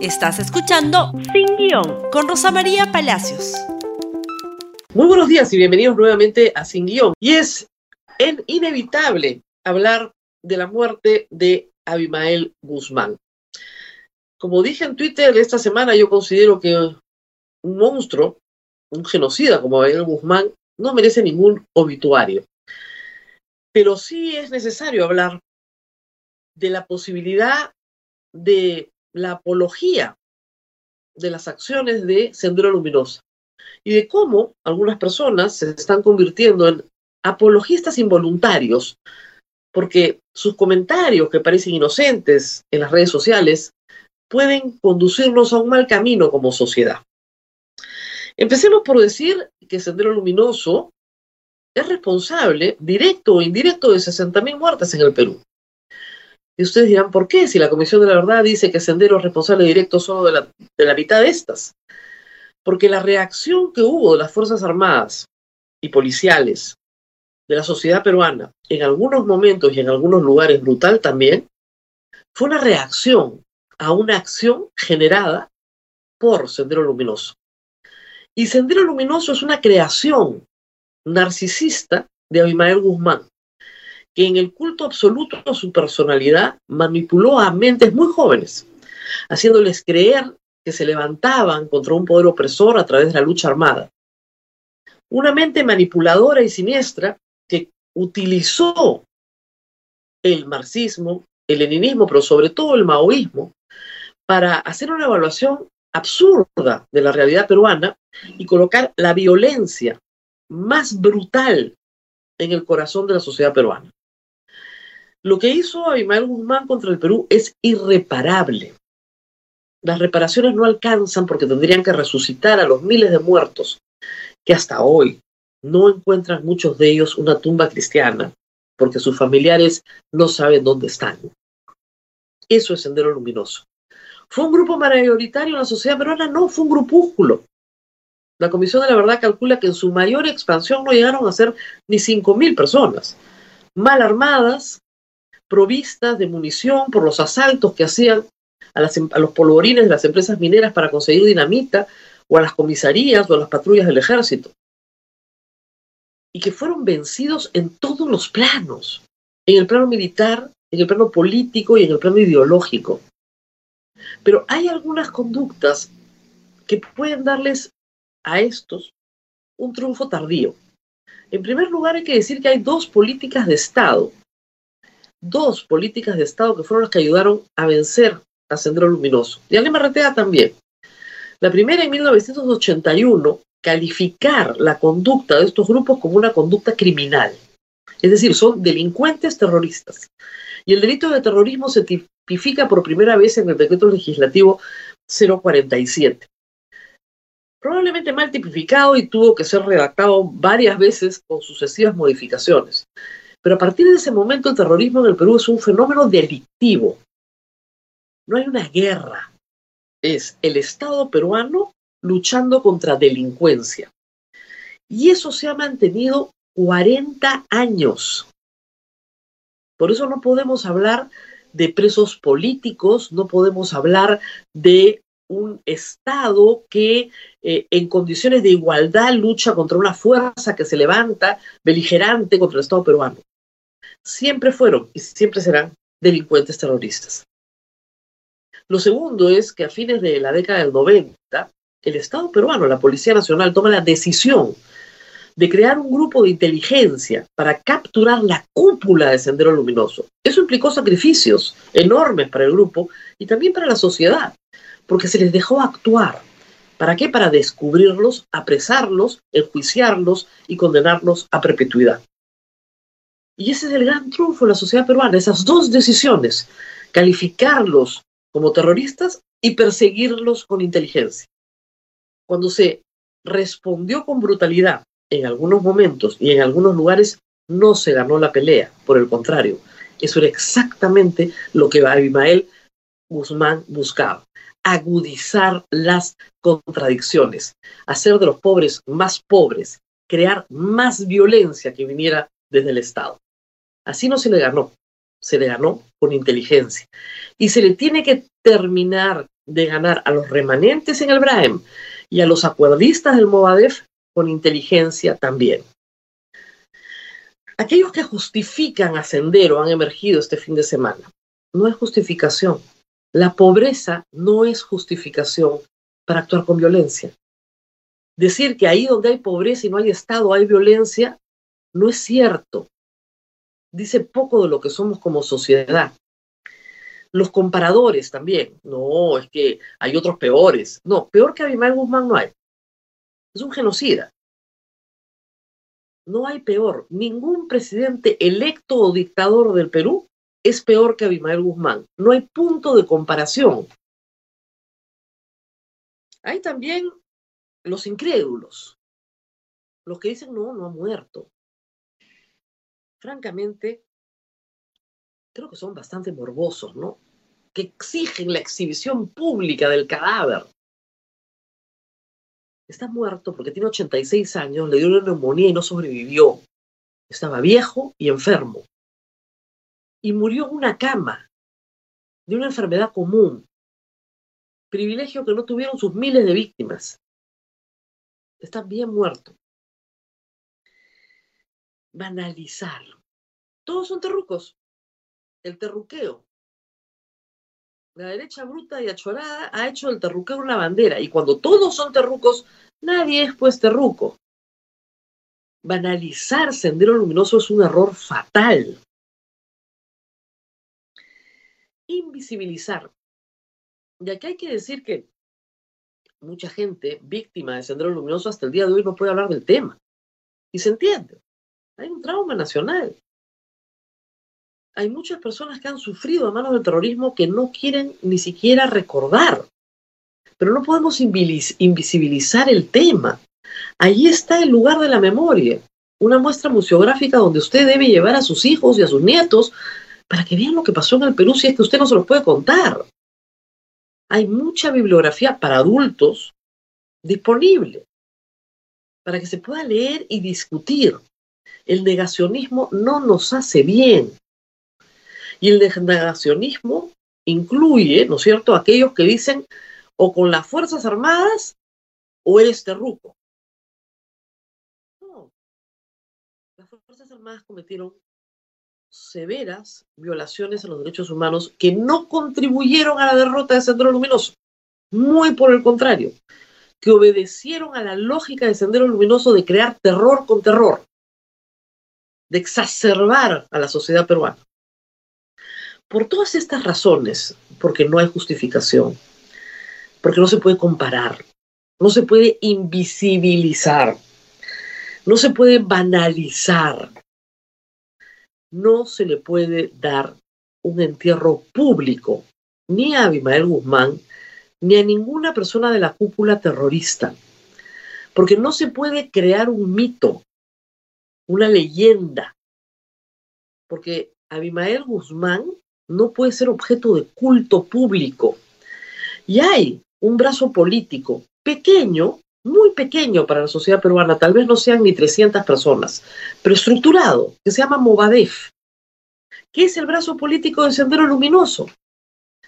Estás escuchando Sin Guión con Rosa María Palacios. Muy buenos días y bienvenidos nuevamente a Sin Guión. Y es inevitable hablar de la muerte de Abimael Guzmán. Como dije en Twitter esta semana, yo considero que un monstruo, un genocida como Abimael Guzmán, no merece ningún obituario. Pero sí es necesario hablar de la posibilidad de la apología de las acciones de Sendero Luminosa y de cómo algunas personas se están convirtiendo en apologistas involuntarios porque sus comentarios que parecen inocentes en las redes sociales pueden conducirnos a un mal camino como sociedad. Empecemos por decir que Sendero Luminoso es responsable, directo o indirecto, de 60.000 muertes en el Perú. Y ustedes dirán, ¿por qué? Si la Comisión de la Verdad dice que Sendero es responsable directo solo de la, de la mitad de estas. Porque la reacción que hubo de las Fuerzas Armadas y policiales de la sociedad peruana, en algunos momentos y en algunos lugares brutal también, fue una reacción a una acción generada por Sendero Luminoso. Y Sendero Luminoso es una creación narcisista de Abimael Guzmán, que en el culto absoluto a su personalidad manipuló a mentes muy jóvenes, haciéndoles creer que se levantaban contra un poder opresor a través de la lucha armada. Una mente manipuladora y siniestra que utilizó el marxismo, el leninismo, pero sobre todo el maoísmo, para hacer una evaluación absurda de la realidad peruana y colocar la violencia más brutal en el corazón de la sociedad peruana. Lo que hizo Abimael Guzmán contra el Perú es irreparable. Las reparaciones no alcanzan porque tendrían que resucitar a los miles de muertos que hasta hoy no encuentran muchos de ellos una tumba cristiana porque sus familiares no saben dónde están. Eso es Sendero Luminoso. ¿Fue un grupo mayoritario en la sociedad peruana? No, fue un grupúsculo. La Comisión de la Verdad calcula que en su mayor expansión no llegaron a ser ni 5.000 personas, mal armadas, provistas de munición por los asaltos que hacían em, a los polvorines de las empresas mineras para conseguir dinamita o a las comisarías o a las patrullas del ejército. Y que fueron vencidos en todos los planos, en el plano militar, en el plano político y en el plano ideológico. Pero hay algunas conductas que pueden darles a estos un triunfo tardío. En primer lugar, hay que decir que hay dos políticas de Estado dos políticas de Estado que fueron las que ayudaron a vencer a Sendero Luminoso. Y a Lima también. La primera en 1981, calificar la conducta de estos grupos como una conducta criminal. Es decir, son delincuentes terroristas. Y el delito de terrorismo se tipifica por primera vez en el decreto legislativo 047. Probablemente mal tipificado y tuvo que ser redactado varias veces con sucesivas modificaciones. Pero a partir de ese momento el terrorismo en el Perú es un fenómeno delictivo. No hay una guerra. Es el Estado peruano luchando contra delincuencia. Y eso se ha mantenido 40 años. Por eso no podemos hablar de presos políticos, no podemos hablar de un Estado que eh, en condiciones de igualdad lucha contra una fuerza que se levanta beligerante contra el Estado peruano siempre fueron y siempre serán delincuentes terroristas. Lo segundo es que a fines de la década del 90, el Estado peruano, la Policía Nacional, toma la decisión de crear un grupo de inteligencia para capturar la cúpula de Sendero Luminoso. Eso implicó sacrificios enormes para el grupo y también para la sociedad, porque se les dejó actuar. ¿Para qué? Para descubrirlos, apresarlos, enjuiciarlos y condenarlos a perpetuidad. Y ese es el gran triunfo de la sociedad peruana, esas dos decisiones, calificarlos como terroristas y perseguirlos con inteligencia. Cuando se respondió con brutalidad en algunos momentos y en algunos lugares, no se ganó la pelea, por el contrario, eso era exactamente lo que Abimael Guzmán buscaba, agudizar las contradicciones, hacer de los pobres más pobres, crear más violencia que viniera desde el Estado. Así no se le ganó, se le ganó con inteligencia. Y se le tiene que terminar de ganar a los remanentes en el Braem y a los acuerdistas del Movadef con inteligencia también. Aquellos que justifican ascender o han emergido este fin de semana, no es justificación. La pobreza no es justificación para actuar con violencia. Decir que ahí donde hay pobreza y no hay Estado hay violencia, no es cierto. Dice poco de lo que somos como sociedad. Los comparadores también. No, es que hay otros peores. No, peor que Abimael Guzmán no hay. Es un genocida. No hay peor. Ningún presidente electo o dictador del Perú es peor que Abimael Guzmán. No hay punto de comparación. Hay también los incrédulos, los que dicen, no, no ha muerto. Francamente, creo que son bastante morbosos, ¿no? Que exigen la exhibición pública del cadáver está muerto porque tiene 86 años, le dio una neumonía y no sobrevivió. Estaba viejo y enfermo. Y murió en una cama de una enfermedad común. Privilegio que no tuvieron sus miles de víctimas. Está bien muerto. Banalizar. Todos son terrucos. El terruqueo. La derecha bruta y achorada ha hecho del terruqueo una bandera. Y cuando todos son terrucos, Nadie es pues terruco. Banalizar Sendero Luminoso es un error fatal. Invisibilizar. Y aquí hay que decir que mucha gente víctima de Sendero Luminoso hasta el día de hoy no puede hablar del tema. Y se entiende. Hay un trauma nacional. Hay muchas personas que han sufrido a manos del terrorismo que no quieren ni siquiera recordar pero no podemos invisibilizar el tema. Allí está el lugar de la memoria, una muestra museográfica donde usted debe llevar a sus hijos y a sus nietos para que vean lo que pasó en el Perú si es que usted no se los puede contar. Hay mucha bibliografía para adultos disponible para que se pueda leer y discutir. El negacionismo no nos hace bien. Y el negacionismo incluye, ¿no es cierto?, aquellos que dicen o con las Fuerzas Armadas o eres terruco. No. Las Fuerzas Armadas cometieron severas violaciones a los derechos humanos que no contribuyeron a la derrota de Sendero Luminoso. Muy por el contrario, que obedecieron a la lógica de Sendero Luminoso de crear terror con terror, de exacerbar a la sociedad peruana. Por todas estas razones, porque no hay justificación, porque no se puede comparar, no se puede invisibilizar, no se puede banalizar, no se le puede dar un entierro público ni a Abimael Guzmán ni a ninguna persona de la cúpula terrorista, porque no se puede crear un mito, una leyenda, porque Abimael Guzmán no puede ser objeto de culto público. Y hay un brazo político pequeño, muy pequeño para la sociedad peruana, tal vez no sean ni 300 personas, pero estructurado, que se llama Movadef, que es el brazo político del Sendero Luminoso,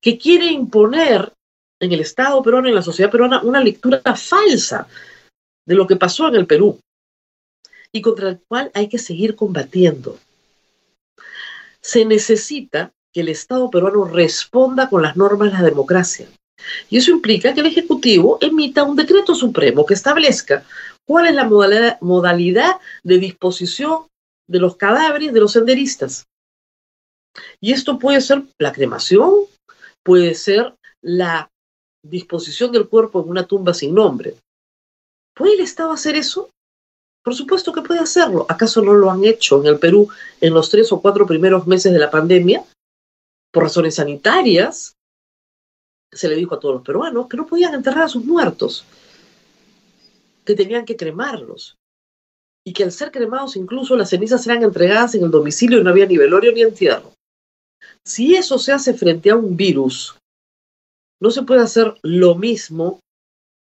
que quiere imponer en el Estado peruano, en la sociedad peruana, una lectura falsa de lo que pasó en el Perú y contra el cual hay que seguir combatiendo. Se necesita que el Estado peruano responda con las normas de la democracia. Y eso implica que el Ejecutivo emita un decreto supremo que establezca cuál es la modalidad, de disposición de los cadáveres de los senderistas. Y esto puede ser la cremación, puede ser la disposición del cuerpo en una tumba sin nombre. ¿Puede el Estado hacer eso? Por supuesto que puede hacerlo. ¿Acaso no lo han hecho en el Perú en los tres o cuatro primeros meses de la pandemia? Por razones sanitarias, se le dijo a todos los peruanos que no podían enterrar a sus muertos, que tenían que cremarlos, y que al ser cremados incluso las cenizas serán entregadas en el domicilio y no había ni velorio ni entierro. Si eso se hace frente a un virus, no se puede hacer lo mismo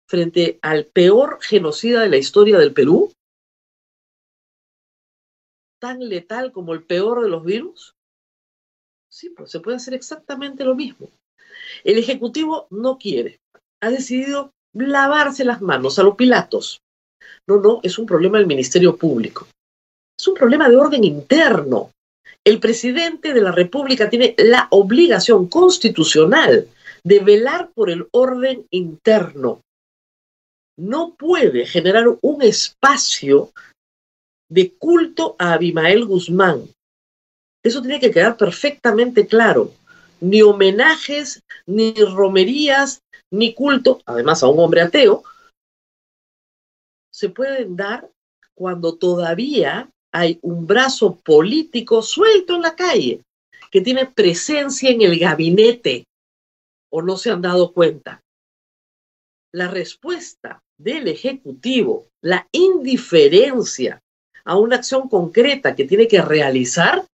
frente al peor genocida de la historia del Perú, tan letal como el peor de los virus. Sí, pues se puede hacer exactamente lo mismo. El Ejecutivo no quiere. Ha decidido lavarse las manos a los Pilatos. No, no, es un problema del Ministerio Público. Es un problema de orden interno. El presidente de la República tiene la obligación constitucional de velar por el orden interno. No puede generar un espacio de culto a Abimael Guzmán. Eso tiene que quedar perfectamente claro. Ni homenajes, ni romerías, ni culto, además a un hombre ateo, se pueden dar cuando todavía hay un brazo político suelto en la calle, que tiene presencia en el gabinete, o no se han dado cuenta. La respuesta del Ejecutivo, la indiferencia a una acción concreta que tiene que realizar,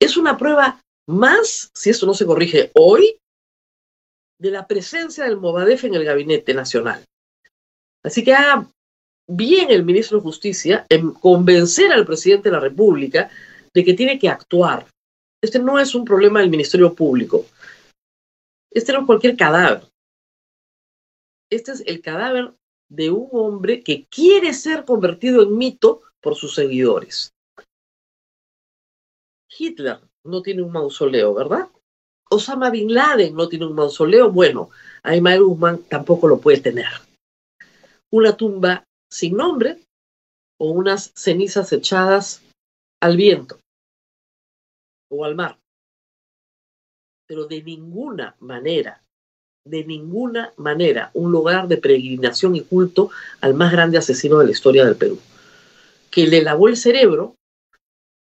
es una prueba más, si esto no se corrige hoy, de la presencia del Movadef en el Gabinete Nacional. Así que haga bien el ministro de Justicia en convencer al presidente de la República de que tiene que actuar. Este no es un problema del Ministerio Público. Este no es cualquier cadáver. Este es el cadáver de un hombre que quiere ser convertido en mito por sus seguidores. Hitler no tiene un mausoleo, ¿verdad? Osama Bin Laden no tiene un mausoleo. Bueno, Aymael Guzmán tampoco lo puede tener. Una tumba sin nombre o unas cenizas echadas al viento o al mar. Pero de ninguna manera, de ninguna manera, un lugar de peregrinación y culto al más grande asesino de la historia del Perú que le lavó el cerebro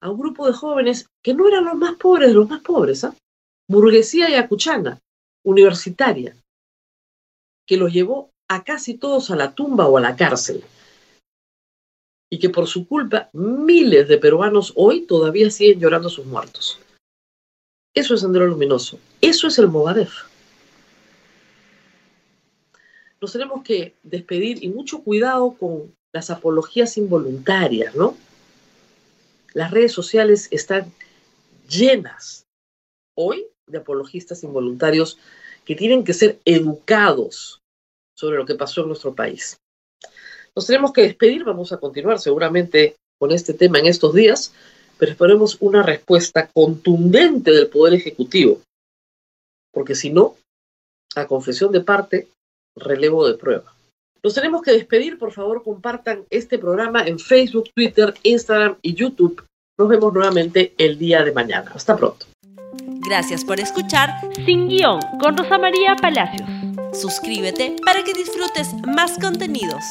a un grupo de jóvenes que no eran los más pobres de los más pobres, ¿ah? burguesía y acuchana, universitaria, que los llevó a casi todos a la tumba o a la cárcel. Y que por su culpa miles de peruanos hoy todavía siguen llorando sus muertos. Eso es Sendero Luminoso. Eso es el Movadef. Nos tenemos que despedir y mucho cuidado con las apologías involuntarias, ¿no? Las redes sociales están llenas hoy de apologistas involuntarios que tienen que ser educados sobre lo que pasó en nuestro país. Nos tenemos que despedir, vamos a continuar seguramente con este tema en estos días, pero esperemos una respuesta contundente del Poder Ejecutivo, porque si no, a confesión de parte, relevo de prueba. Nos tenemos que despedir, por favor compartan este programa en Facebook, Twitter, Instagram y YouTube. Nos vemos nuevamente el día de mañana. Hasta pronto. Gracias por escuchar Sin Guión con Rosa María Palacios. Suscríbete para que disfrutes más contenidos.